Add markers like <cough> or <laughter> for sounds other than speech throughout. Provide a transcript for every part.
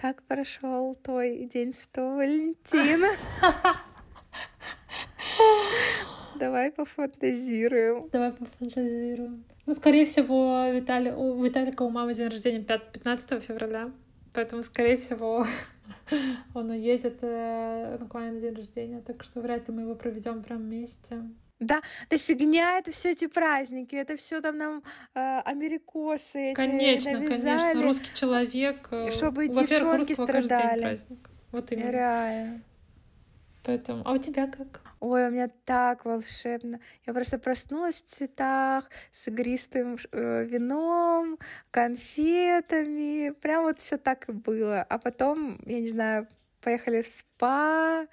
Как прошел твой день Святого Валентина? <laughs> Давай пофантазируем. Давай пофантазируем. Ну, скорее всего, Витали... у Виталика у мамы день рождения 5... 15 февраля. Поэтому, скорее всего, <laughs> он уедет э, буквально на день рождения. Так что вряд ли мы его проведем прям вместе. Да, да фигня, это все эти праздники, это все там нам э, америкосы. Конечно, навязали, конечно, русский человек. Э, чтобы девчонки страдали. Вот именно. Реально. Поэтому, а у тебя как? Ой, у меня так волшебно. Я просто проснулась в цветах с игристым э, вином, конфетами. Прям вот все так и было. А потом, я не знаю, поехали в спа,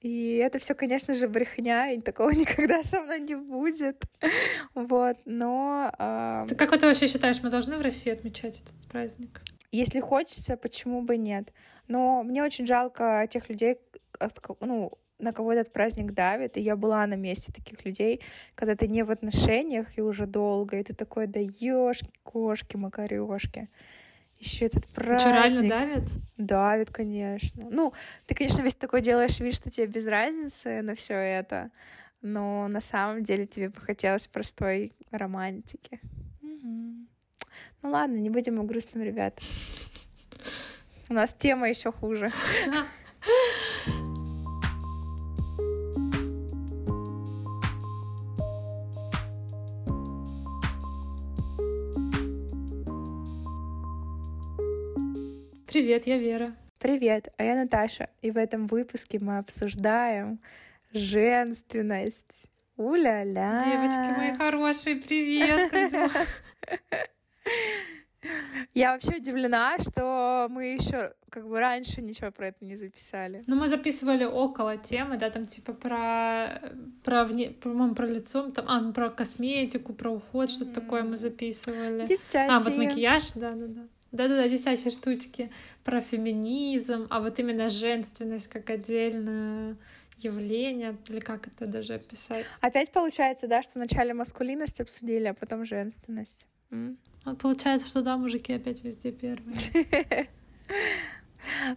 и это все, конечно же, брехня, и такого <laughs> никогда со мной не будет. Вот, но... Э... Ты как ты вообще считаешь, мы должны в России отмечать этот праздник? Если хочется, почему бы нет? Но мне очень жалко тех людей, ну, на кого этот праздник давит, и я была на месте таких людей, когда ты не в отношениях и уже долго, и ты такой, да ёшки, кошки, макарешки еще этот праздник. Что, реально давит? Давит, конечно. Ну, ты, конечно, весь такой делаешь вид, что тебе без разницы на все это, но на самом деле тебе бы хотелось простой романтики. Угу. Ну ладно, не будем о грустном, ребят. У нас тема еще хуже. <laughs> Привет, я Вера. Привет, а я Наташа. И в этом выпуске мы обсуждаем женственность. У-ля-ля. Девочки мои хорошие, привет. <laughs> Я вообще удивлена, что мы еще как бы раньше ничего про это не записали. Ну, мы записывали около темы, да, там типа про, про, вне, по-моему, про лицо, там, а, ну, про косметику, про уход, что-то такое мы записывали. Девчачьи. А, вот макияж, да-да-да. Да-да-да, девчачьи штучки про феминизм, а вот именно женственность как отдельное явление, или как это даже описать. Опять получается, да, что вначале маскулинность обсудили, а потом женственность. М? Вот получается, что да, мужики опять везде первые. <laughs>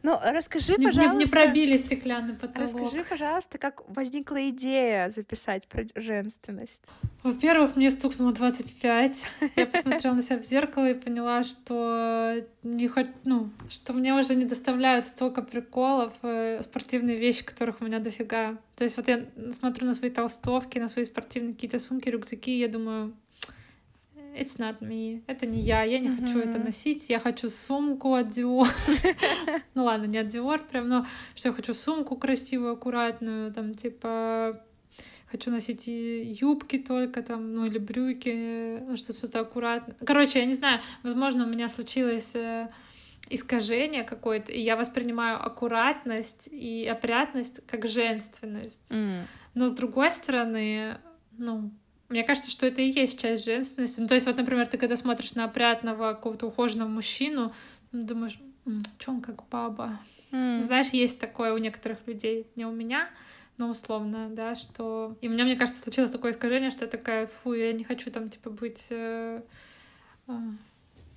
Ну, расскажи, не, пожалуйста... Не, не пробили стеклянный потолок. Расскажи, пожалуйста, как возникла идея записать про женственность? Во-первых, мне стукнуло 25. Я посмотрела на себя в зеркало и поняла, что не хоть, ну, что мне уже не доставляют столько приколов, э, спортивные вещи, которых у меня дофига. То есть вот я смотрю на свои толстовки, на свои спортивные какие-то сумки, рюкзаки, и я думаю, it's not me, это не я, я не mm-hmm. хочу это носить, я хочу сумку от Dior. <laughs> ну ладно, не от Dior прям, но что я хочу сумку красивую, аккуратную, там типа хочу носить юбки только там, ну или брюки, ну что что-то аккуратно. Короче, я не знаю, возможно, у меня случилось э, искажение какое-то, и я воспринимаю аккуратность и опрятность как женственность. Mm. Но с другой стороны, ну, мне кажется, что это и есть часть женственности. Ну, то есть, вот, например, ты когда смотришь на опрятного какого-то ухоженного мужчину, думаешь, что он как баба. Mm. Знаешь, есть такое у некоторых людей, не у меня, но условно, да, что... И у меня, мне кажется, случилось такое искажение, что я такая, фу, я не хочу там, типа, быть... Э... э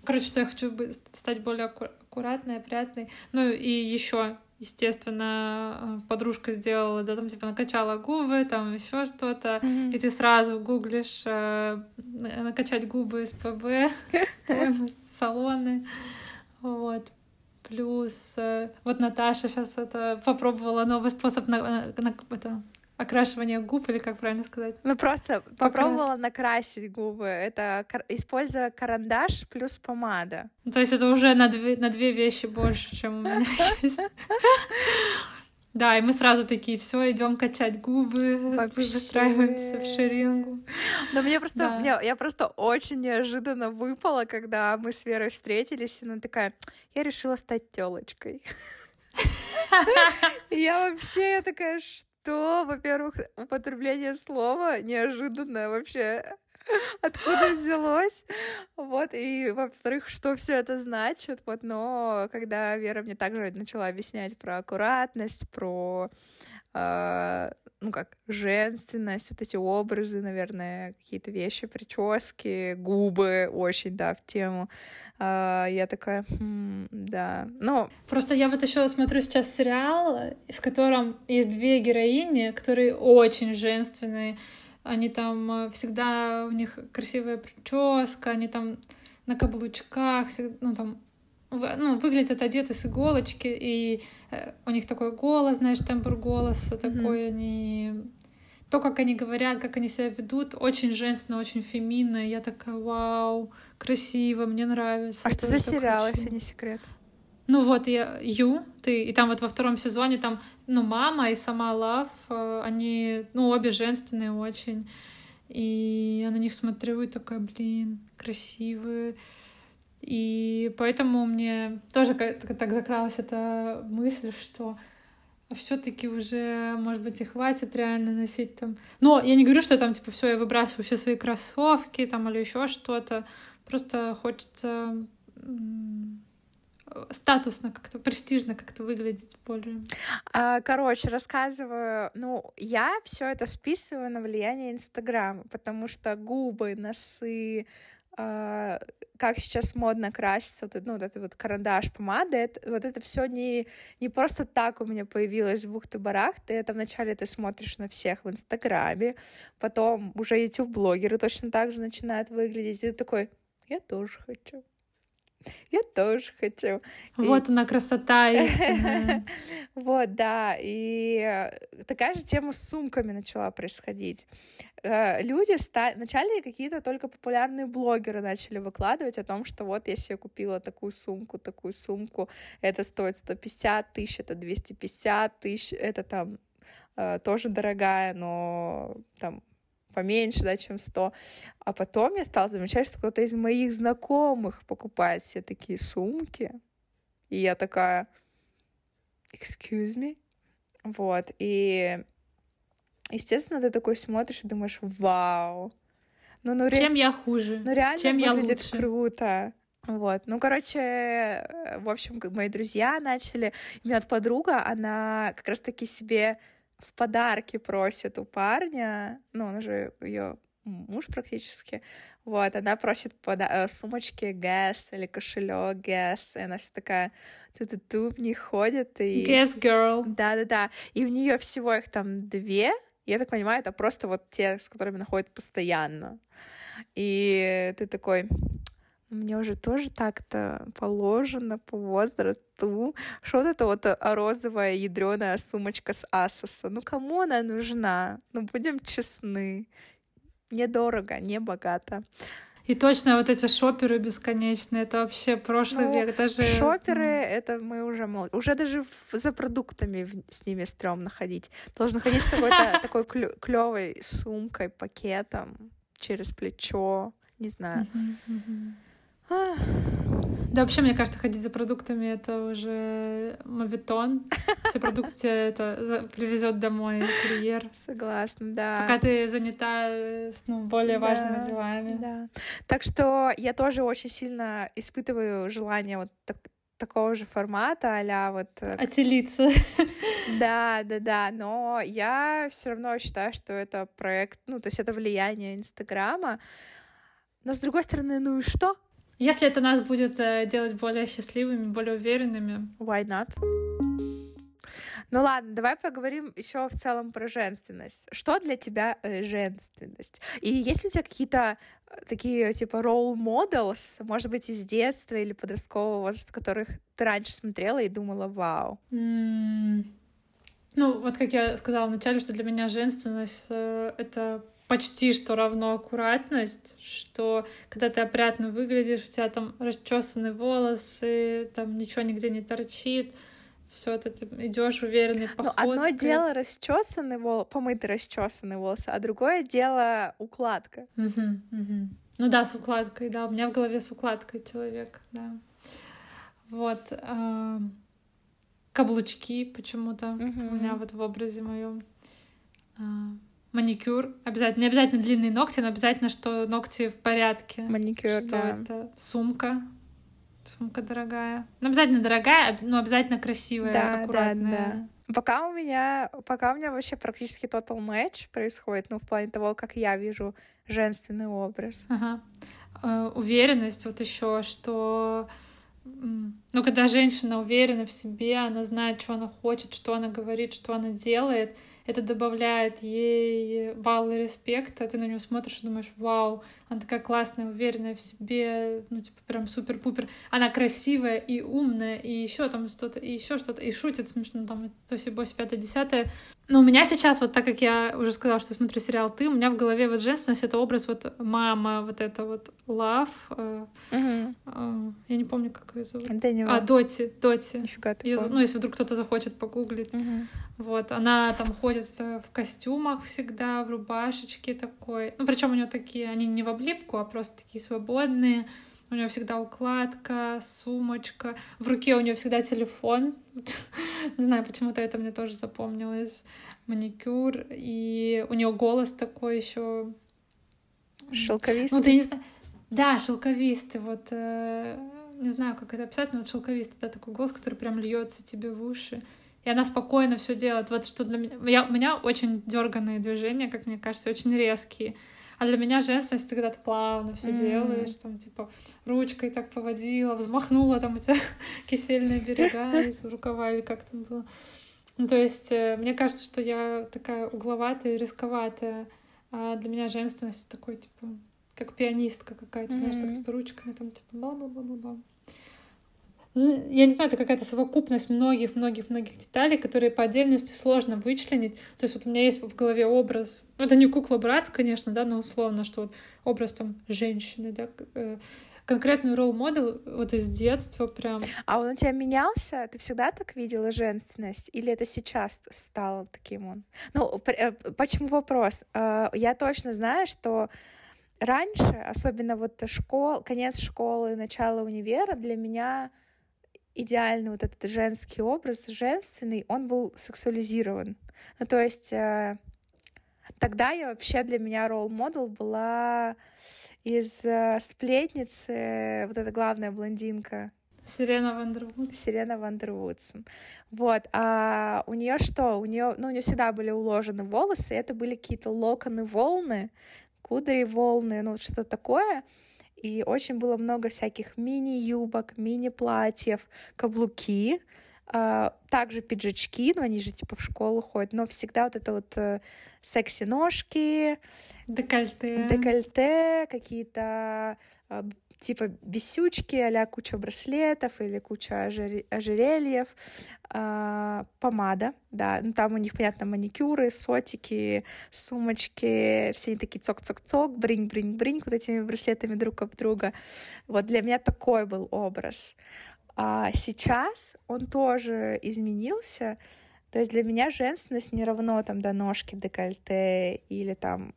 короче, что я хочу стать более аккуратной, опрятной. Ну и еще естественно, э, подружка сделала, да, там типа накачала губы, там еще что-то, mm-hmm. и ты сразу гуглишь э, накачать губы СПБ, <laughs> стоимость салоны, вот. Плюс э, вот Наташа сейчас это попробовала новый способ на, на, на это, окрашивание губ, или как правильно сказать? Ну, просто попробовала накрасить губы. Это используя карандаш плюс помада. Ну, то есть это уже на две, на две вещи больше, чем у меня <laughs> есть. Да, и мы сразу такие, все, идем качать губы, выстраиваемся в шерингу. Но мне просто, да. мне, я просто очень неожиданно выпала, когда мы с Верой встретились, и она такая, я решила стать телочкой. <laughs> Я вообще, я такая, что? То, во-первых, употребление слова неожиданное вообще <laughs> откуда взялось, вот, и, во-вторых, что все это значит, вот, но когда Вера мне также начала объяснять про аккуратность, про э, ну как, женственность, вот эти образы, наверное, какие-то вещи, прически, губы, очень, да, в тему. Э, я такая, хм, да, но... Просто я вот еще смотрю сейчас сериал, в котором есть две героини, которые очень женственные, они там э, всегда, у них красивая прическа, они там на каблучках, ну там ну, выглядят одеты с иголочки, и э, у них такой голос, знаешь, тембр голоса такой, mm-hmm. они... То, как они говорят, как они себя ведут, очень женственно, очень феминно. Я такая, вау, красиво, мне нравится. А что за сериал, если не секрет? Ну вот, я Ю, ты, и там вот во втором сезоне там, ну, мама и сама Лав, э, они, ну, обе женственные очень. И я на них смотрю и такая, блин, красивые. И поэтому мне тоже так закралась эта мысль, что все-таки уже, может быть, и хватит реально носить там. Но я не говорю, что там, типа, все, я выбрасываю все свои кроссовки там или еще что-то. Просто хочется статусно как-то, престижно как-то выглядеть более. А, короче, рассказываю. Ну, я все это списываю на влияние Инстаграма, потому что губы, носы, Uh, как сейчас модно краситься, вот, ну, вот это вот карандаш, помада, это, вот это все не, не просто так у меня появилось в бухты-барахты, это вначале ты смотришь на всех в Инстаграме, потом уже YouTube-блогеры точно так же начинают выглядеть, и ты такой, я тоже хочу я тоже хочу. Вот и... она красота истинная. <laughs> Вот, да. И э, такая же тема с сумками начала происходить. Э, люди стали... Вначале какие-то только популярные блогеры начали выкладывать о том, что вот я себе купила такую сумку, такую сумку, это стоит 150 тысяч, это 250 тысяч, это там э, тоже дорогая, но там поменьше, да, чем 100. А потом я стала замечать, что кто-то из моих знакомых покупает себе такие сумки. И я такая, excuse me? Вот, и естественно, ты такой смотришь и думаешь, вау. Ну, ну, ре... Чем я хуже? Ну, реально Чем выглядит я лучше? круто. Вот, ну, короче, в общем, мои друзья начали, у меня вот подруга, она как раз-таки себе в подарки просит у парня, ну, он же ее муж практически, вот, она просит пода- э, сумочки Guess или кошелек Guess, и она вся такая ту-ту-ту в них ходит и... Guess girl. Да-да-да, и у нее всего их там две, я так понимаю, это просто вот те, с которыми находит постоянно. И ты такой, мне уже тоже так-то положено по возрасту. Что вот это вот розовая ядреная сумочка с Асоса? Ну, кому она нужна? Ну, будем честны. Недорого, не богато. И точно вот эти шоперы бесконечные, это вообще прошлый ну, век. Даже... Шоперы, это мы уже мол... Уже даже в... за продуктами с ними стрёмно ходить. Должен ходить с какой-то <laughs> такой клевой сумкой, пакетом через плечо, не знаю. Да, вообще, мне кажется, ходить за продуктами — это уже мовитон. Все продукты тебе это привезет домой курьер. Согласна, да. Пока ты занята ну, более да, важными делами. Да. Так что я тоже очень сильно испытываю желание вот так, такого же формата, а вот... Э, Отелиться. Да, да, да, но я все равно считаю, что это проект, ну, то есть это влияние Инстаграма, но с другой стороны, ну и что? Если это нас будет э, делать более счастливыми, более уверенными. Why not? Ну ладно, давай поговорим еще в целом про женственность. Что для тебя э, женственность? И есть ли у тебя какие-то э, такие типа role models, может быть, из детства или подросткового возраста, которых ты раньше смотрела и думала, вау? Mm. Ну, вот как я сказала вначале, что для меня женственность э, это почти что равно аккуратность, что когда ты опрятно выглядишь, у тебя там расчесаны волосы, там ничего нигде не торчит, все это ты идешь уверенный походкой. Ну, одно дело расчесанный волос, помытый расчесанный волосы, а другое дело укладка. Угу, угу. Ну да, с укладкой, да. У меня в голове с укладкой человек, да. Вот. Э, каблучки почему-то угу. у меня вот в образе моем. Э, маникюр. Обязательно. Не обязательно длинные ногти, но обязательно, что ногти в порядке. Маникюр, что да. это? Сумка. Сумка дорогая. Ну, обязательно дорогая, но обязательно красивая, да, аккуратная. Да, да. Пока у меня, пока у меня вообще практически total match происходит, ну, в плане того, как я вижу женственный образ. Ага. Э, уверенность вот еще, что ну, когда женщина уверена в себе, она знает, что она хочет, что она говорит, что она делает, это добавляет ей баллы респекта, ты на нее смотришь и думаешь, вау, она такая классная, уверенная в себе, ну, типа, прям супер-пупер. Она красивая и умная, и еще там что-то, и еще что-то, и шутит смешно, там, то все боси, пятое, десятое. Но у меня сейчас, вот так как я уже сказала, что смотрю сериал «Ты», у меня в голове вот женственность — это образ вот мама, вот это вот love. Э, э, я не помню, как ее зовут. Дэниела. А, Доти, Доти. Нифига ее, Ну, если вдруг кто-то захочет погуглить. Uh-huh. Вот, она там ходит в костюмах всегда, в рубашечке такой. Ну, причем у нее такие, они не в облипку, а просто такие свободные. У нее всегда укладка, сумочка. В руке у нее всегда телефон. <laughs> Не знаю, почему-то это мне тоже запомнилось. Маникюр. И у нее голос такой еще. Шелковистый. Ну, ты не знаю. Да, шелковистый. Вот э, не знаю, как это описать, но вот шелковистый, да, такой голос, который прям льется тебе в уши и она спокойно все делает. Вот что для меня... Я, у меня очень дерганные движения, как мне кажется, очень резкие. А для меня женственность, ты когда ты плавно все mm. делаешь, там, типа, ручкой так поводила, взмахнула, там, у тебя <laughs> кисельные берега из рукава, или как там было. Ну, то есть, э, мне кажется, что я такая угловатая и рисковатая, а для меня женственность такой, типа, как пианистка какая-то, mm-hmm. знаешь, так, типа, ручками, там, типа, бла-бла-бла-бла-бла. Ну, я не знаю, это какая-то совокупность многих-многих-многих деталей, которые по отдельности сложно вычленить. То есть вот у меня есть в голове образ, ну это не кукла братц, конечно, да, но условно, что вот образ там женщины, да, э, конкретный ролл-модел вот из детства прям. А он у тебя менялся? Ты всегда так видела женственность? Или это сейчас стало таким он? Ну, э, почему вопрос? Э, я точно знаю, что раньше, особенно вот школ, конец школы, начало универа, для меня идеальный вот этот женский образ, женственный, он был сексуализирован. Ну, то есть э, тогда я вообще для меня ролл-модел была из э, сплетницы, вот эта главная блондинка. Сирена Вандервуд. Сирена Вандервудс. Вот. А у нее что? У нее, ну, у нее всегда были уложены волосы, это были какие-то локоны волны, кудри волны, ну, что-то такое и очень было много всяких мини-юбок, мини-платьев, каблуки, а, также пиджачки, ну они же типа в школу ходят, но всегда вот это вот э, секси-ножки, декольте, декольте какие-то а, типа бесючки, а куча браслетов или куча ожерельев, э, помада, да, ну там у них, понятно, маникюры, сотики, сумочки, все они такие цок-цок-цок, бринь-бринь-бринь, вот этими браслетами друг об друга. Вот для меня такой был образ. А сейчас он тоже изменился, то есть для меня женственность не равно там до ножки, декольте или там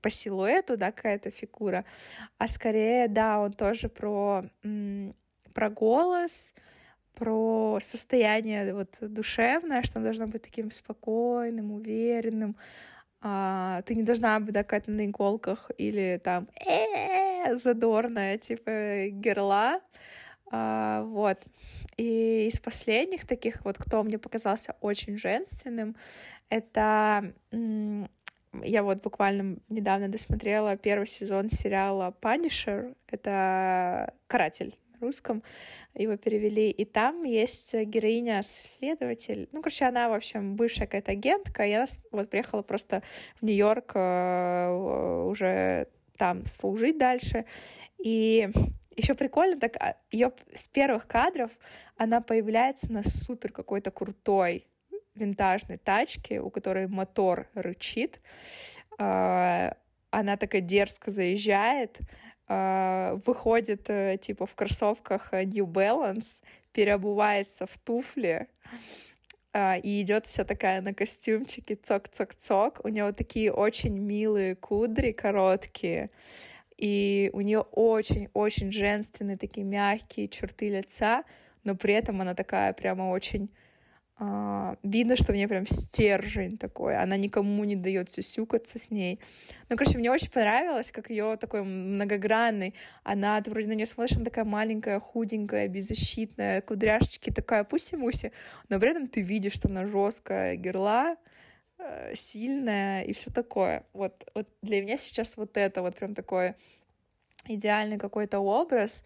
по силуэту, да, какая-то фигура, а скорее, да, он тоже про, про голос, про состояние вот душевное, что он должно быть таким спокойным, уверенным, а, ты не должна быть такая на иголках или там э задорная, типа герла, а, вот. И из последних таких вот, кто мне показался очень женственным, это я вот буквально недавно досмотрела первый сезон сериала Punisher. Это каратель на русском. Его перевели. И там есть героиня-следователь. Ну, короче, она, в общем, бывшая какая-то агентка. Я вот приехала просто в Нью-Йорк э, уже там служить дальше. И еще прикольно, так а, ее с первых кадров она появляется на супер какой-то крутой винтажной тачки, у которой мотор рычит. А, она такая дерзко заезжает, а, выходит э, типа в кроссовках New Balance, переобувается в туфли а, и идет вся такая на костюмчике цок-цок-цок. У нее такие очень милые кудри короткие, и у нее очень-очень женственные такие мягкие черты лица, но при этом она такая прямо очень Uh, видно, что у нее прям стержень такой, она никому не дает сюсюкаться с ней. Ну, короче, мне очень понравилось, как ее такой многогранный. Она, ты вроде на нее смотришь, она такая маленькая, худенькая, беззащитная, кудряшечки, такая пуси-муси, но при этом ты видишь, что она жесткая герла, э, сильная и все такое. Вот, вот для меня сейчас вот это вот прям такой идеальный какой-то образ,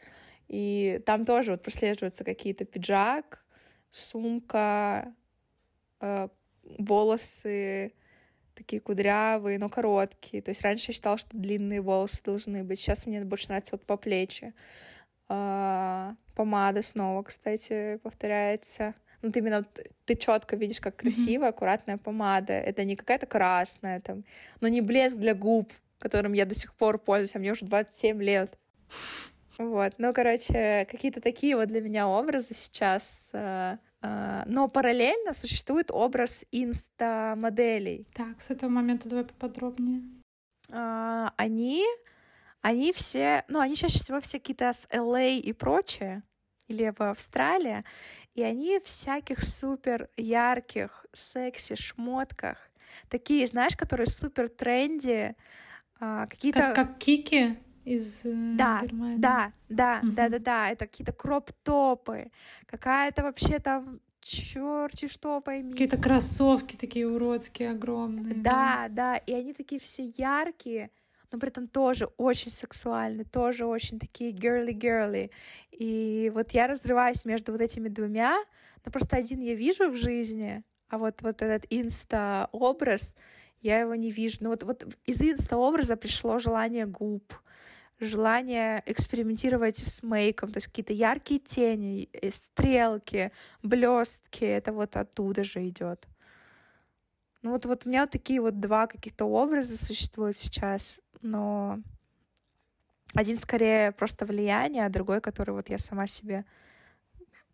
и там тоже вот прослеживаются какие-то пиджак, сумка, э, волосы такие кудрявые, но короткие. То есть раньше я считала, что длинные волосы должны быть. Сейчас мне больше нравится вот по плечи. А, помада снова, кстати, повторяется. Ну, ты именно ты четко видишь, как красивая, mm-hmm. аккуратная помада. Это не какая-то красная там, но не блеск для губ, которым я до сих пор пользуюсь, а мне уже 27 лет. Вот, ну, короче, какие-то такие вот для меня образы сейчас. Э, э, но параллельно существует образ инста-моделей. Так, с этого момента давай поподробнее. А, они, они все, ну, они чаще всего все какие-то с LA и прочее, или в Австралии, и они всяких супер ярких, секси шмотках, такие, знаешь, которые супер тренди, а, какие-то... Как, как кики? Из э, да, Германии. Да, да, угу. да, да, да, это какие-то кроп-топы, какая-то вообще там черти что пойми. Какие-то кроссовки такие уродские, огромные. Да, да, да, и они такие все яркие, но при этом тоже очень сексуальные, тоже очень такие girly-girly. И вот я разрываюсь между вот этими двумя, но просто один я вижу в жизни, а вот, вот этот инста-образ, я его не вижу. Ну вот, вот из инста-образа пришло желание губ, желание экспериментировать с мейком, то есть какие-то яркие тени, э, стрелки, блестки, это вот оттуда же идет. Ну вот, вот у меня вот такие вот два каких-то образа существуют сейчас, но один скорее просто влияние, а другой, который вот я сама себе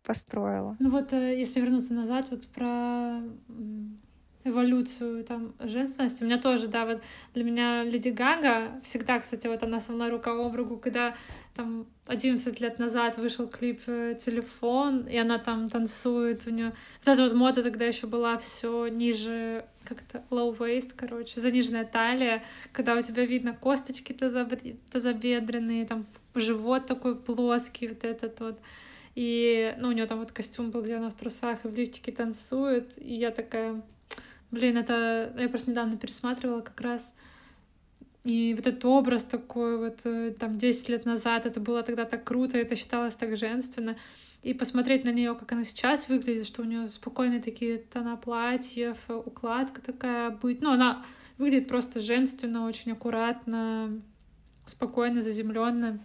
построила. Ну вот, э, если вернуться назад, вот про эволюцию там женственности. У меня тоже, да, вот для меня Леди Гага всегда, кстати, вот она со мной рука об руку, когда там 11 лет назад вышел клип э, «Телефон», и она там танцует, у нее эта вот мода тогда еще была все ниже, как-то low waist, короче, заниженная талия, когда у тебя видно косточки тазобедренные, там живот такой плоский, вот этот вот. И, ну, у нее там вот костюм был, где она в трусах и в лифчике танцует, и я такая, Блин, это я просто недавно пересматривала как раз. И вот этот образ такой вот э, там 10 лет назад, это было тогда так круто, это считалось так женственно. И посмотреть на нее, как она сейчас выглядит, что у нее спокойные такие тона платьев, укладка такая быть. Ну, она выглядит просто женственно, очень аккуратно, спокойно, заземленно.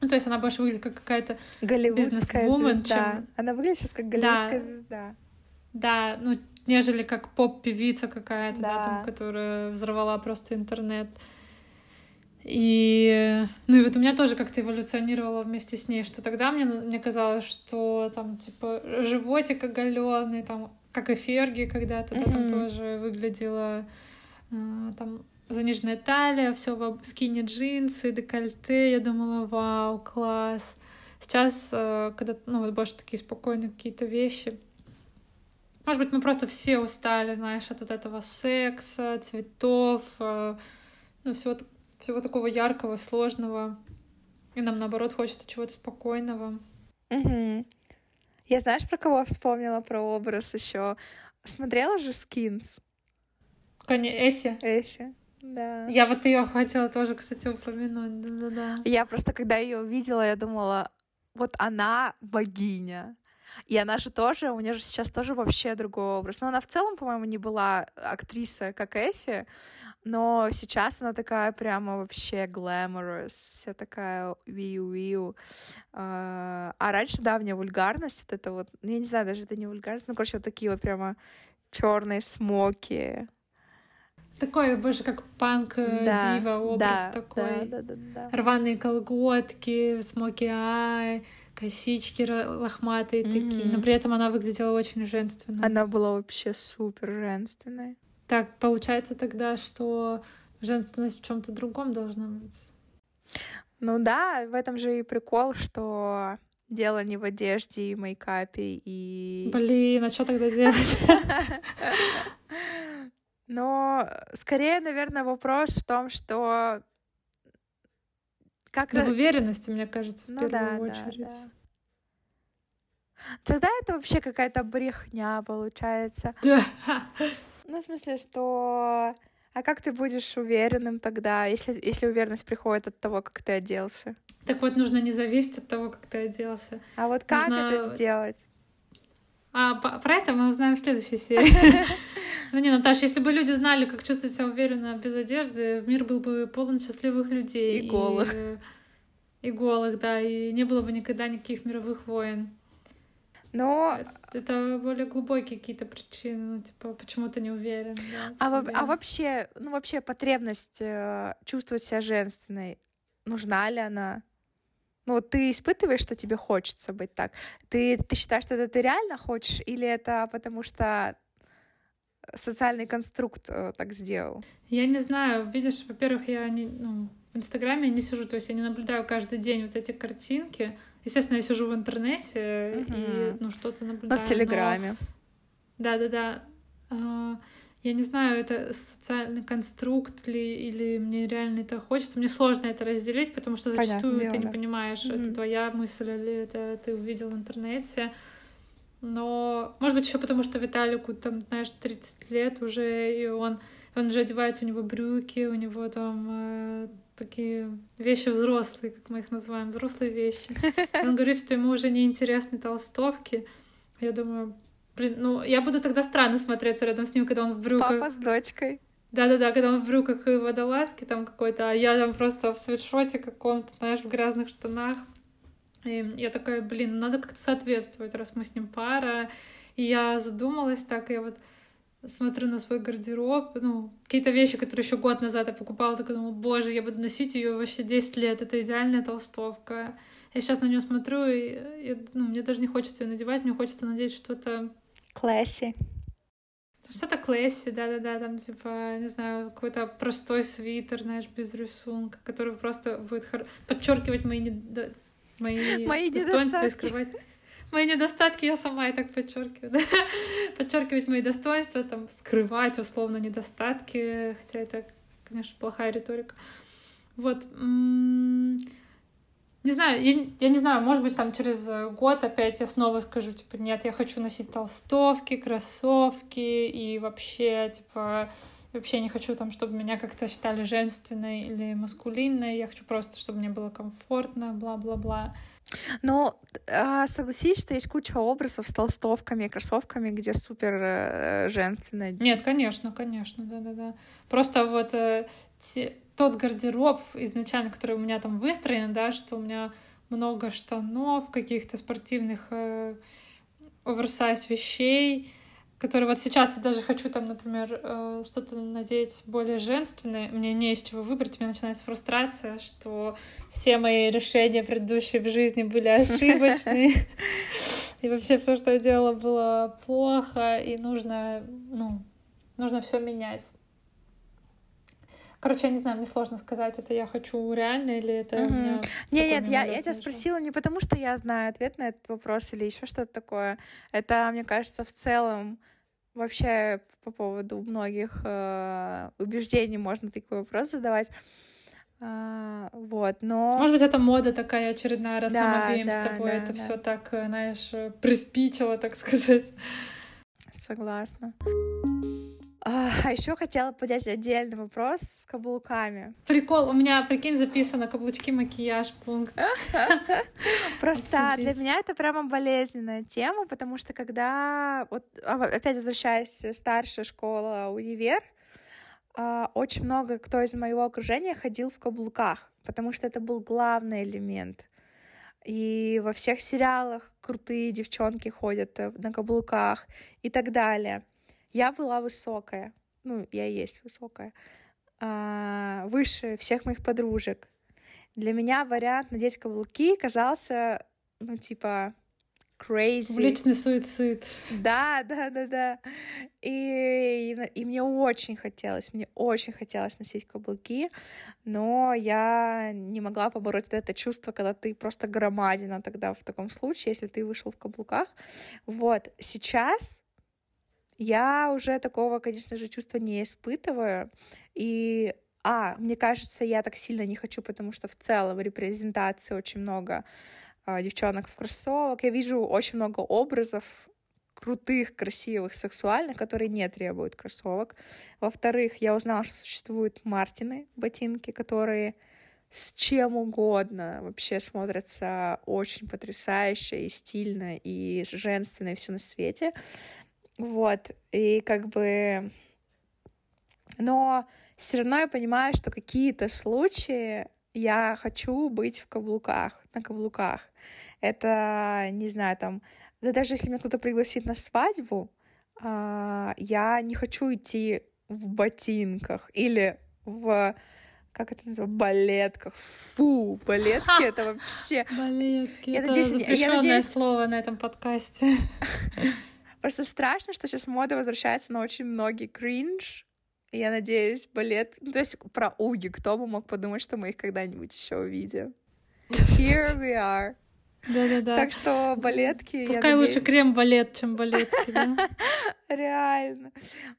Ну, то есть она больше выглядит как какая-то бизнес-вумен, чем... Она выглядит сейчас как голливудская да. звезда. Да, ну, нежели как поп-певица какая-то, да. да, там, которая взорвала просто интернет. И, ну и вот у меня тоже как-то эволюционировало вместе с ней, что тогда мне, мне казалось, что там, типа, животик оголенный, там, как и Ферги когда-то, mm-hmm. да, там тоже выглядела э, там заниженная талия, все в скине джинсы, декольте, я думала, вау, класс. Сейчас, э, когда, ну, вот больше такие спокойные какие-то вещи, может быть, мы просто все устали, знаешь, от вот этого секса, цветов, э, ну, всего, всего такого яркого, сложного. И нам, наоборот, хочется чего-то спокойного. Угу. Я знаешь, про кого вспомнила про образ еще? Смотрела же Skins? Конечно, Эфи. Эфи. Да. Я вот ее хотела тоже, кстати, упомянуть. Да-да-да. Я просто, когда ее увидела, я думала, вот она богиня. И она же тоже, у нее же сейчас тоже вообще другой образ. Но она в целом, по-моему, не была актриса, как Эфи, но сейчас она такая прямо вообще glamorous, вся такая виу-виу. А, а раньше, да, мне вульгарность, вот это вот, ну, я не знаю, даже это не вульгарность, ну, короче, вот такие вот прямо черные смоки, такой больше как панк-дива э, да, образ да, такой. Да, да, да, да. Рваные колготки, смоки ай, косички лохматые mm-hmm. такие, но при этом она выглядела очень женственно. Она была вообще супер женственной. Так, получается тогда, что женственность в чем-то другом должна быть. Ну да, в этом же и прикол, что Дело не в одежде и мейкапе и... Блин, а что тогда делать? <laughs> Но скорее, наверное, вопрос в том, что как... Ну, в уверенности, мне кажется, в ну, первую да, очередь. Да, да. Тогда это вообще какая-то брехня получается. Ну, в смысле, что... А как ты будешь уверенным тогда, если, если уверенность приходит от того, как ты оделся? Так вот, нужно не зависеть от того, как ты оделся. А вот как нужно... это сделать? А про это мы узнаем в следующей <laughs> серии. Ну не, Наташа, если бы люди знали, как чувствовать себя уверенно без одежды, мир был бы полон счастливых людей. И голых. И голых, да, и не было бы никогда никаких мировых войн. Но... Это более глубокие какие-то причины, ну, типа, почему ты не уверен. Да, а, во- а вообще, ну, вообще потребность э, чувствовать себя женственной, нужна ли она? Ну, вот ты испытываешь, что тебе хочется быть так? Ты, ты считаешь, что это ты реально хочешь, или это потому что социальный конструкт э, так сделал? Я не знаю. Видишь, во-первых, я не, ну, в Инстаграме не сижу, то есть я не наблюдаю каждый день вот эти картинки. Естественно, я сижу в интернете угу. и ну, что-то наблюдаю. Но в Телеграме. Да-да-да. А, я не знаю, это социальный конструкт ли, или мне реально это хочется. Мне сложно это разделить, потому что зачастую Понятно, ты не понимаешь, mm это твоя мысль или это ты увидел в интернете. Но, может быть, еще потому, что Виталику там, знаешь, 30 лет уже, и он, он уже одевается, у него брюки, у него там э, такие вещи взрослые, как мы их называем, взрослые вещи. И <laughs> он говорит, что ему уже не интересны толстовки. Я думаю, блин, ну, я буду тогда странно смотреться рядом с ним, когда он в брюках. Папа с дочкой. Да-да-да, когда он в брюках и водолазке там какой-то, а я там просто в свитшоте каком-то, знаешь, в грязных штанах. И я такая, блин, надо как-то соответствовать, раз мы с ним пара. И я задумалась так, я вот смотрю на свой гардероб, ну, какие-то вещи, которые еще год назад я покупала, так думала, боже, я буду носить ее вообще 10 лет, это идеальная толстовка. Я сейчас на нее смотрю, и, и ну, мне даже не хочется ее надевать, мне хочется надеть что-то... Класси. Что-то класси, да-да-да, там, типа, не знаю, какой-то простой свитер, знаешь, без рисунка, который просто будет хор... подчеркивать мои, недо... мои, мои достоинства и скрывать мои недостатки я сама и так подчеркиваю, да? <laughs> подчеркивать мои достоинства, там, скрывать условно недостатки, хотя это, конечно, плохая риторика. Вот. Не знаю, я, я не знаю, может быть, там через год опять я снова скажу, типа, нет, я хочу носить толстовки, кроссовки и вообще, типа, вообще не хочу там, чтобы меня как-то считали женственной или маскулинной, я хочу просто, чтобы мне было комфортно, бла-бла-бла. Но а, согласись, что есть куча образов с толстовками, кроссовками, где супер э, женственно. Нет, конечно, конечно, да-да-да. Просто вот э, те, тот гардероб изначально, который у меня там выстроен, да, что у меня много штанов, каких-то спортивных э, оверсайз вещей, который вот сейчас я даже хочу там, например, э, что-то надеть более женственное, мне не из чего выбрать, у меня начинается фрустрация, что все мои решения предыдущие в жизни были ошибочные, <laughs> и вообще все, что я делала, было плохо, и нужно, ну, нужно все менять. Короче, я не знаю, мне сложно сказать, это я хочу реально или это mm-hmm. меня... Не, нет, я, я тебя спросила не потому, что я знаю ответ на этот вопрос или еще что-то такое. Это, мне кажется, в целом вообще по поводу многих э, убеждений можно такой вопрос задавать. А, вот, но... Может быть, это мода такая очередная, раз да, нам обеим да, с тобой да, это да. все так, э, знаешь, э, приспичило, так <laughs> сказать. Согласна. А еще хотела поднять отдельный вопрос с каблуками. Прикол, у меня, прикинь, записано каблучки, макияж, пункт. <laughs> Просто для меня это прямо болезненная тема, потому что когда, вот а, опять возвращаясь, старшая школа, универ, а, очень много кто из моего окружения ходил в каблуках, потому что это был главный элемент. И во всех сериалах крутые девчонки ходят э, на каблуках и так далее. Я была высокая, ну, я и есть высокая, а, выше всех моих подружек. Для меня вариант надеть каблуки казался, ну, типа, crazy. Публичный суицид. Да, да, да, да. И, и, и мне очень хотелось, мне очень хотелось носить каблуки, но я не могла побороть это чувство, когда ты просто громадина тогда в таком случае, если ты вышел в каблуках. Вот, сейчас я уже такого, конечно же, чувства не испытываю. И, а, мне кажется, я так сильно не хочу, потому что в целом в репрезентации очень много э, девчонок в кроссовок. Я вижу очень много образов крутых, красивых, сексуальных, которые не требуют кроссовок. Во-вторых, я узнала, что существуют Мартины, ботинки, которые с чем угодно вообще смотрятся очень потрясающе и стильно, и женственно, и все на свете. Вот, и как бы... Но все равно я понимаю, что какие-то случаи я хочу быть в каблуках, на каблуках. Это, не знаю, там, да даже если меня кто-то пригласит на свадьбу, а, я не хочу идти в ботинках или в как это называется, балетках. Фу, балетки это вообще... Балетки, я это надеюсь, я надеюсь... слово на этом подкасте. <laughs> Просто страшно, что сейчас мода возвращается на очень многие кринж. Я надеюсь, балет... Ну, то есть про уги. Кто бы мог подумать, что мы их когда-нибудь еще увидим? Here we are. Да-да-да. Так что балетки... Пускай лучше крем-балет, чем балетки, да? <laughs> Реально.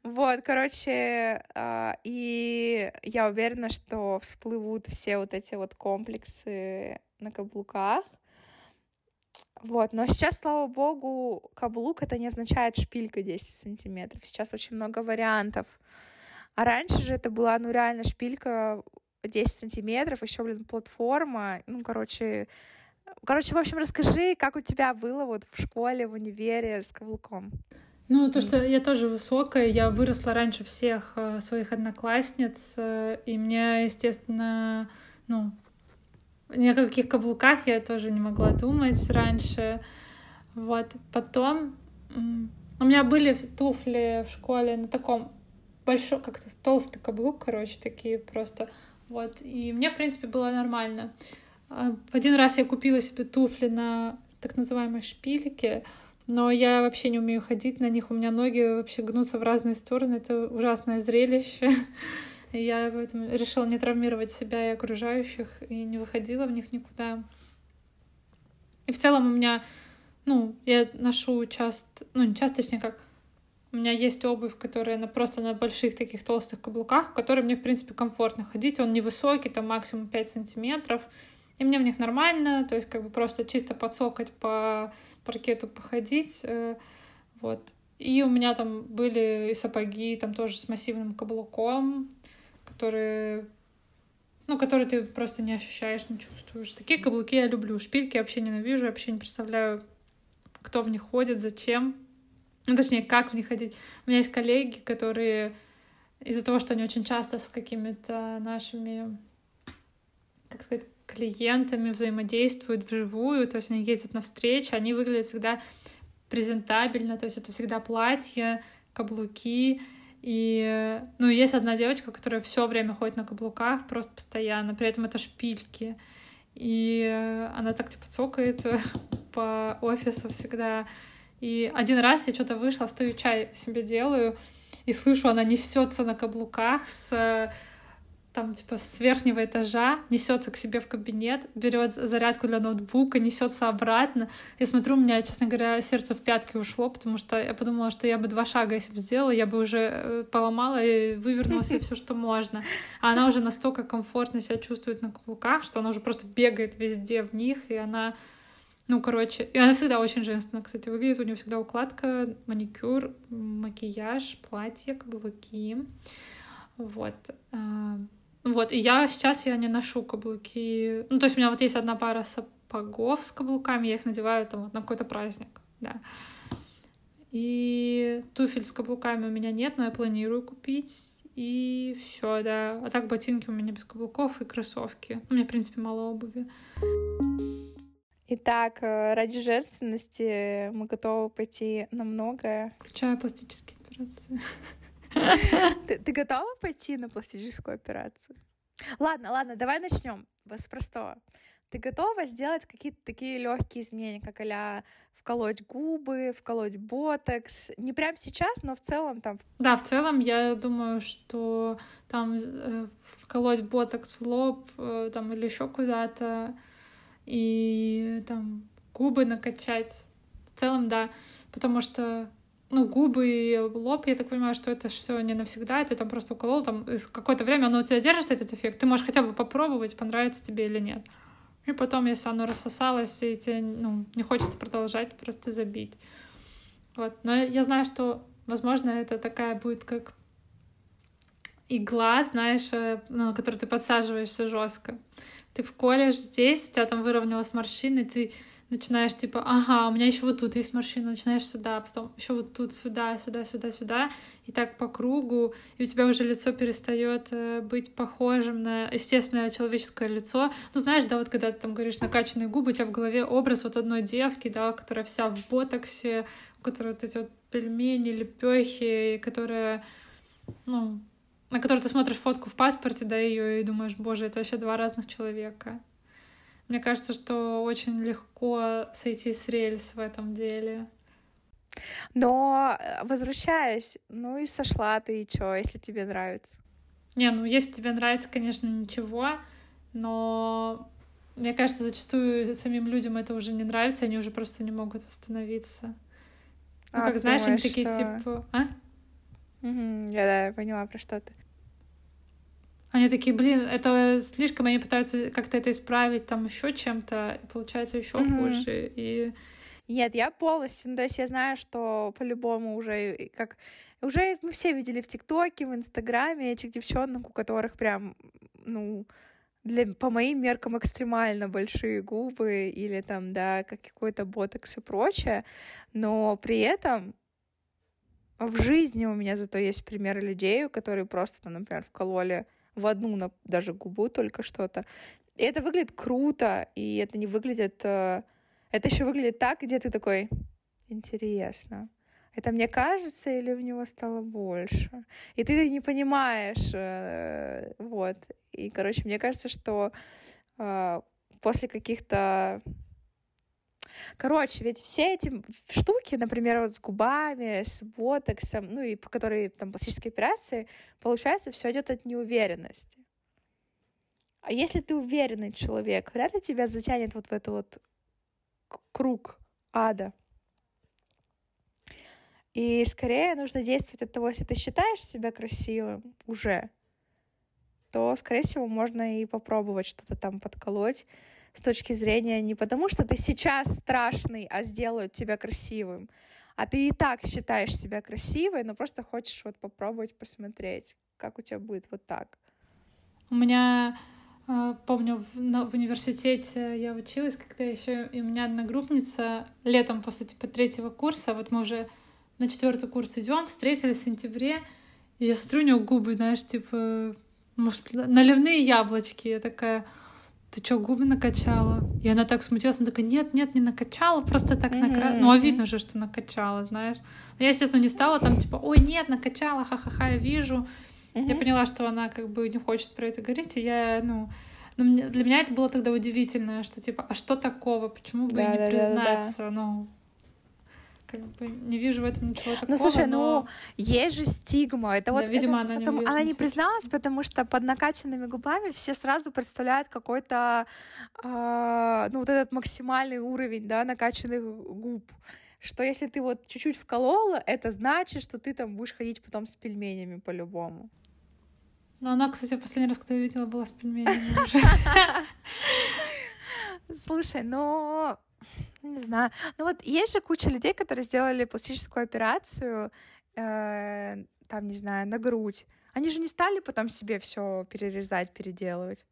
Вот, короче, а, и я уверена, что всплывут все вот эти вот комплексы на каблуках, вот, но сейчас, слава богу, каблук это не означает шпилька 10 сантиметров. Сейчас очень много вариантов. А раньше же это была, ну, реально шпилька 10 сантиметров, еще, блин, платформа. Ну, короче, короче, в общем, расскажи, как у тебя было вот в школе, в универе с каблуком. Ну, то, что я тоже высокая, я выросла раньше всех э, своих одноклассниц, э, и мне, естественно, ну, ни о каких каблуках я тоже не могла думать раньше. Вот. Потом у меня были туфли в школе на таком большой, как-то толстый каблук, короче, такие просто. Вот. И мне, в принципе, было нормально. А, один раз я купила себе туфли на так называемой шпильке, но я вообще не умею ходить на них, у меня ноги вообще гнутся в разные стороны, это ужасное зрелище. <laughs> Я поэтому решила не травмировать себя и окружающих, и не выходила в них никуда. И в целом у меня, ну, я ношу часто, ну, не часто, точнее, как, у меня есть обувь, которая на, просто на больших таких толстых каблуках, в которой мне, в принципе, комфортно ходить. Он невысокий, там максимум 5 сантиметров. И мне в них нормально, то есть как бы просто чисто подсокать по паркету походить. Э, вот. И у меня там были и сапоги, там тоже с массивным каблуком которые ну, которые ты просто не ощущаешь, не чувствуешь. Такие каблуки я люблю. Шпильки вообще ненавижу, вообще не представляю, кто в них ходит, зачем. Ну, точнее, как в них ходить. У меня есть коллеги, которые из-за того, что они очень часто с какими-то нашими, как сказать, клиентами взаимодействуют вживую, то есть они ездят на встречи, они выглядят всегда презентабельно, то есть это всегда платье, каблуки, и, ну, есть одна девочка, которая все время ходит на каблуках, просто постоянно, при этом это шпильки. И она так, типа, цокает <laughs> по офису всегда. И один раз я что-то вышла, стою чай себе делаю, и слышу, она несется на каблуках с там, типа, с верхнего этажа, несется к себе в кабинет, берет зарядку для ноутбука, несется обратно. Я смотрю, у меня, честно говоря, сердце в пятки ушло, потому что я подумала, что я бы два шага, если бы сделала, я бы уже э, поломала и вывернула себе все, что можно. А она уже настолько комфортно себя чувствует на каблуках, что она уже просто бегает везде в них, и она ну, короче, и она всегда очень женственно, кстати, выглядит. У нее всегда укладка, маникюр, макияж, платье, каблуки. Вот. Вот, и я сейчас я не ношу каблуки. Ну, то есть у меня вот есть одна пара сапогов с каблуками, я их надеваю там вот на какой-то праздник, да. И туфель с каблуками у меня нет, но я планирую купить. И все, да. А так ботинки у меня без каблуков и кроссовки. У меня, в принципе, мало обуви. Итак, э, ради женственности мы готовы пойти на многое. Включая пластические операции. Ты, ты готова пойти на пластическую операцию? Ладно, ладно, давай начнем с простого. ты готова сделать какие-то такие легкие изменения, как а вколоть губы, вколоть ботокс? Не прямо сейчас, но в целом там... Да, в целом я думаю, что там э, вколоть ботокс в лоб э, там или еще куда-то, и там губы накачать. В целом, да, потому что ну, губы и лоб, я так понимаю, что это все не навсегда, ты там просто уколол, там какое-то время оно у тебя держится, этот эффект, ты можешь хотя бы попробовать, понравится тебе или нет. И потом, если оно рассосалось, и тебе ну, не хочется продолжать, просто забить. Вот. Но я знаю, что, возможно, это такая будет как игла, знаешь, э, на которую ты подсаживаешься жестко. Ты вколешь здесь, у тебя там выровнялась морщина, и ты начинаешь типа, ага, у меня еще вот тут есть морщина, начинаешь сюда, потом еще вот тут сюда, сюда, сюда, сюда, и так по кругу, и у тебя уже лицо перестает э, быть похожим на естественное человеческое лицо. Ну, знаешь, да, вот когда ты там говоришь накачанные губы, у тебя в голове образ вот одной девки, да, которая вся в ботоксе, у которой вот эти вот пельмени, лепехи, которая, ну, на которую ты смотришь фотку в паспорте, да, ее и думаешь, боже, это вообще два разных человека. Мне кажется, что очень легко сойти с рельс в этом деле. Но э, возвращаясь, ну и сошла ты, и чё, если тебе нравится? Не, ну если тебе нравится, конечно, ничего, но мне кажется, зачастую самим людям это уже не нравится, они уже просто не могут остановиться. Ну, а, как знаешь, думаешь, они такие что... типа, а? Угу, я да, я поняла, про что ты. Они такие, блин, это слишком, они пытаются как-то это исправить там еще чем-то, и получается еще mm-hmm. хуже. И нет, я полностью, ну, то есть я знаю, что по-любому уже как уже мы все видели в ТикТоке, в Инстаграме этих девчонок, у которых прям, ну, для, по моим меркам экстремально большие губы или там, да, как какой-то ботокс и прочее, но при этом в жизни у меня зато есть примеры людей, которые просто, там, например, вкололи в одну на даже губу только что-то. И это выглядит круто, и это не выглядит... Э, это еще выглядит так, где ты такой, интересно, это мне кажется или у него стало больше? И ты не понимаешь, э, вот. И, короче, мне кажется, что э, после каких-то Короче, ведь все эти штуки, например, вот с губами, с ботоксом, ну и по которой там пластической операции, получается, все идет от неуверенности. А если ты уверенный человек, вряд ли тебя затянет вот в этот вот круг ада. И скорее нужно действовать от того, если ты считаешь себя красивым уже, то, скорее всего, можно и попробовать что-то там подколоть, с точки зрения не потому, что ты сейчас страшный, а сделают тебя красивым, а ты и так считаешь себя красивой, но просто хочешь вот попробовать посмотреть, как у тебя будет вот так. У меня а, Помню, в университете я училась, когда еще и у меня одногруппница летом после типа третьего курса, вот мы уже на четвертый курс идем, встретились в сентябре, и я смотрю, у нее губы, знаешь, типа, может, наливные яблочки. Я такая, ты что, губы накачала? И она так смутилась, она такая, нет, нет, не накачала, просто так mm-hmm. накрасила. Ну, а видно же, что накачала, знаешь. Но я, естественно, не стала там, типа, ой, нет, накачала, ха-ха-ха, я вижу. Mm-hmm. Я поняла, что она как бы не хочет про это говорить, и я, ну, ну, для меня это было тогда удивительно, что типа, а что такого, почему бы да, и не да, признаться, да, да. ну, как бы не вижу в этом ничего такого. Ну слушай, но... ну есть же стигма. Это да, вот видимо, это, она, потому, не она не призналась, потому что под накачанными губами все сразу представляют какой-то э, ну вот этот максимальный уровень, да, накачанных губ. Что если ты вот чуть-чуть вколола, это значит, что ты там будешь ходить потом с пельменями по-любому. Ну, она, кстати, последний раз, когда я видела, была с пельменями <laughs> уже. Слушай, ну, не знаю. Ну вот есть же куча людей, которые сделали пластическую операцию, э, там, не знаю, на грудь. Они же не стали потом себе все перерезать, переделывать.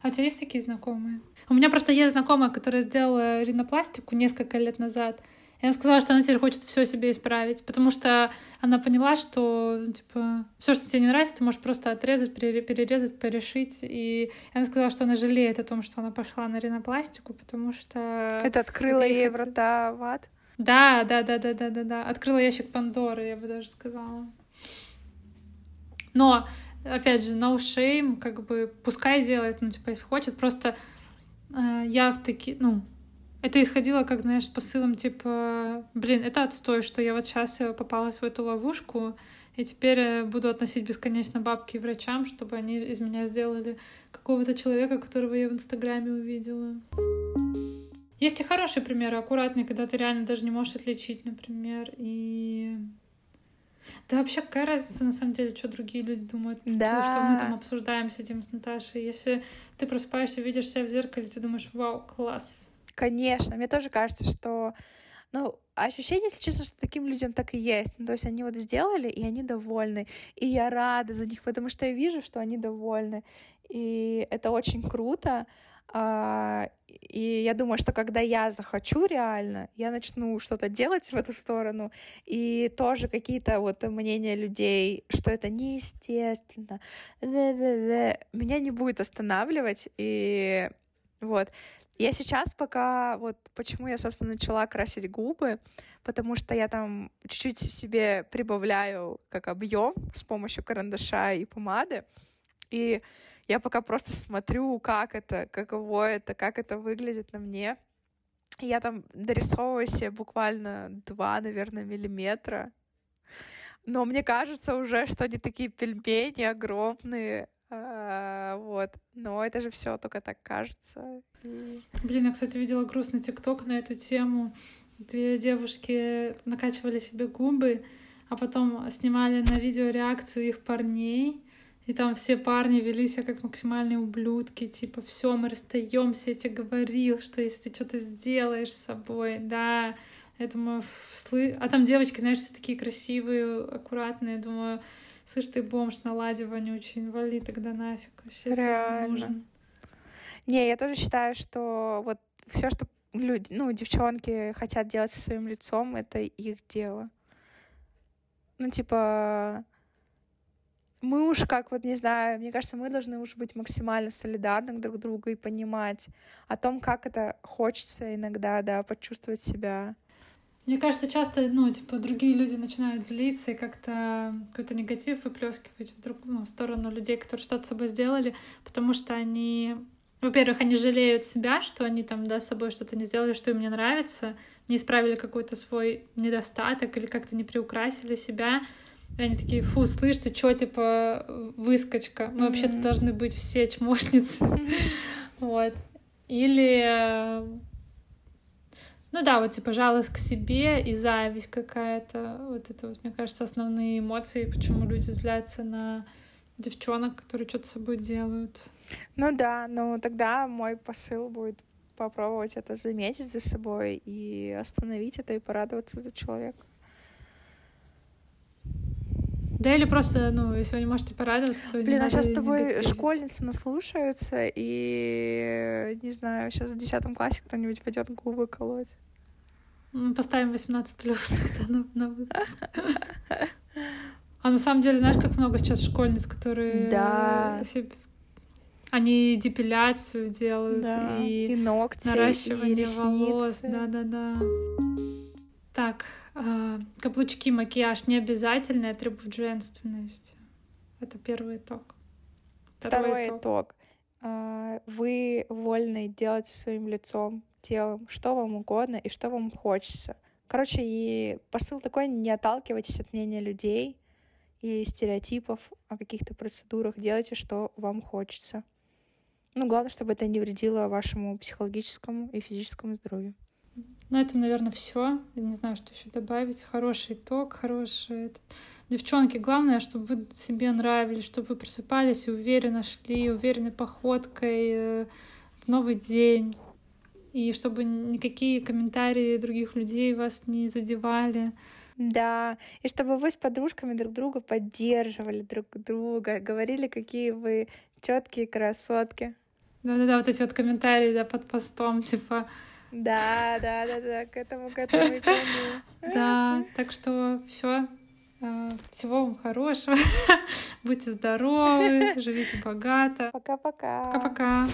А у тебя есть такие знакомые? У меня просто есть знакомая, которая сделала ринопластику несколько лет назад. И она сказала, что она теперь хочет все себе исправить, потому что она поняла, что ну, типа все, что тебе не нравится, ты можешь просто отрезать, перерезать, порешить. И она сказала, что она жалеет о том, что она пошла на ринопластику, потому что это открыло ей врата в ад. Да, да, да, да, да, да, да. Открыла ящик Пандоры, я бы даже сказала. Но, опять же, no shame, как бы, пускай делает, ну, типа, если хочет, просто э, я в такие, ну, это исходило, как, знаешь, с посылом, типа, блин, это отстой, что я вот сейчас попалась в эту ловушку, и теперь э, буду относить бесконечно бабки врачам, чтобы они из меня сделали какого-то человека, которого я в Инстаграме увидела. Есть и хорошие примеры, аккуратные, когда ты реально даже не можешь отличить, например, и... Да вообще, какая разница, на самом деле, что другие люди думают, да. что мы там обсуждаем с этим, с Наташей. Если ты просыпаешься, видишь себя в зеркале, ты думаешь, вау, класс, Конечно, мне тоже кажется, что, ну, ощущение, если честно, что таким людям так и есть. Ну, то есть они вот сделали, и они довольны. И я рада за них, потому что я вижу, что они довольны. И это очень круто. А, и я думаю, что когда я захочу реально, я начну что-то делать в эту сторону, и тоже какие-то вот мнения людей, что это неестественно, меня не будет останавливать, и вот. Я сейчас пока, вот почему я, собственно, начала красить губы, потому что я там чуть-чуть себе прибавляю как объем с помощью карандаша и помады, и я пока просто смотрю, как это, каково это, как это выглядит на мне. Я там дорисовываю себе буквально два, наверное, миллиметра. Но мне кажется уже, что они такие пельмени огромные, а, вот. Но это же все только так кажется. И... Блин, я, кстати, видела грустный тикток на эту тему. Две девушки накачивали себе губы, а потом снимали на видео реакцию их парней. И там все парни вели себя как максимальные ублюдки, типа, все, мы расстаемся, я тебе говорил, что если ты что-то сделаешь с собой, да, я думаю, слы... а там девочки, знаешь, все такие красивые, аккуратные, думаю, Слышь, ты бомж на ладе вонючий, инвали тогда нафиг. Вообще Реально. нужен. Не, я тоже считаю, что вот все, что люди, ну, девчонки хотят делать со своим лицом, это их дело. Ну, типа, мы уж как вот, не знаю, мне кажется, мы должны уж быть максимально солидарны друг другу и понимать о том, как это хочется иногда, да, почувствовать себя мне кажется, часто, ну, типа, другие люди начинают злиться и как-то какой-то негатив выплескивать в, друг, ну, в сторону людей, которые что-то с собой сделали, потому что они, во-первых, они жалеют себя, что они там, да, с собой что-то не сделали, что им не нравится, не исправили какой-то свой недостаток или как-то не приукрасили себя, и они такие, фу, слышь, ты чё, типа, выскочка, мы mm-hmm. вообще-то должны быть все чмошницы, <laughs> вот. Или ну да, вот типа жалость к себе и зависть какая-то. Вот это вот, мне кажется, основные эмоции, почему люди злятся на девчонок, которые что-то с собой делают. Ну да, ну тогда мой посыл будет попробовать это заметить за собой и остановить это и порадоваться за человека. Да или просто, ну, если вы не можете порадоваться, то Блин, а сейчас с тобой школьницы наслушаются, и, не знаю, сейчас в десятом классе кто-нибудь пойдет губы колоть. Мы поставим 18 плюс <laughs> тогда на, на выпуск. А на самом деле, знаешь, как много сейчас школьниц, которые да. они депиляцию делают да. и, и ногти, наращивание и ресницы. волос. Да, да, да. Так, э, каблучки, макияж не обязательный атрибут женственности. Это первый итог. Второй, Второй итог. итог. Э, вы вольны делать своим лицом, телом, что вам угодно и что вам хочется. Короче, и посыл такой, не отталкивайтесь от мнения людей и стереотипов о каких-то процедурах, делайте, что вам хочется. Ну, главное, чтобы это не вредило вашему психологическому и физическому здоровью. На этом, наверное, все. Я не знаю, что еще добавить. Хороший итог, хороший. Девчонки, главное, чтобы вы себе нравились, чтобы вы просыпались и уверенно шли, уверенной походкой э, в новый день. И чтобы никакие комментарии других людей вас не задевали. Да, и чтобы вы с подружками друг друга поддерживали друг друга, говорили, какие вы четкие красотки. Да-да-да, вот эти вот комментарии, да, под постом, типа, да, да, да, да, к этому, к этому и Да, так что все. А, всего вам хорошего. <laughs> Будьте здоровы, живите богато. Пока-пока. Пока-пока.